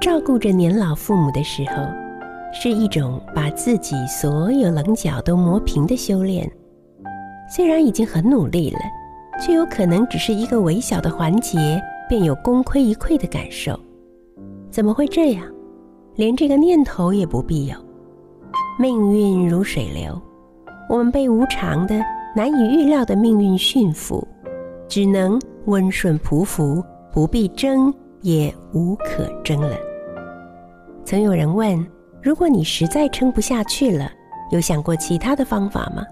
照顾着年老父母的时候，是一种把自己所有棱角都磨平的修炼。虽然已经很努力了，却有可能只是一个微小的环节，便有功亏一篑的感受。怎么会这样？连这个念头也不必有。命运如水流，我们被无常的、难以预料的命运驯服，只能温顺匍匐，不必争，也无可争了。曾有人问：“如果你实在撑不下去了，有想过其他的方法吗？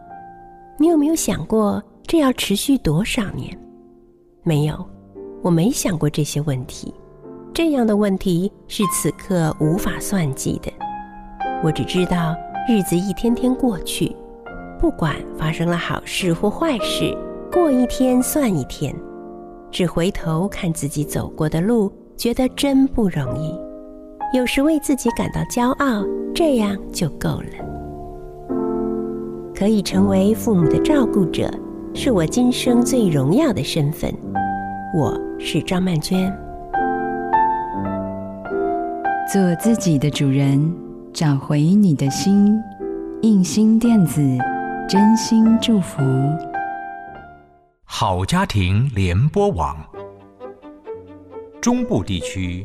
你有没有想过这要持续多少年？”没有，我没想过这些问题。这样的问题是此刻无法算计的。我只知道日子一天天过去，不管发生了好事或坏事，过一天算一天，只回头看自己走过的路，觉得真不容易。有时为自己感到骄傲，这样就够了。可以成为父母的照顾者，是我今生最荣耀的身份。我是张曼娟。做自己的主人，找回你的心。印心电子，真心祝福。好家庭联播网，中部地区。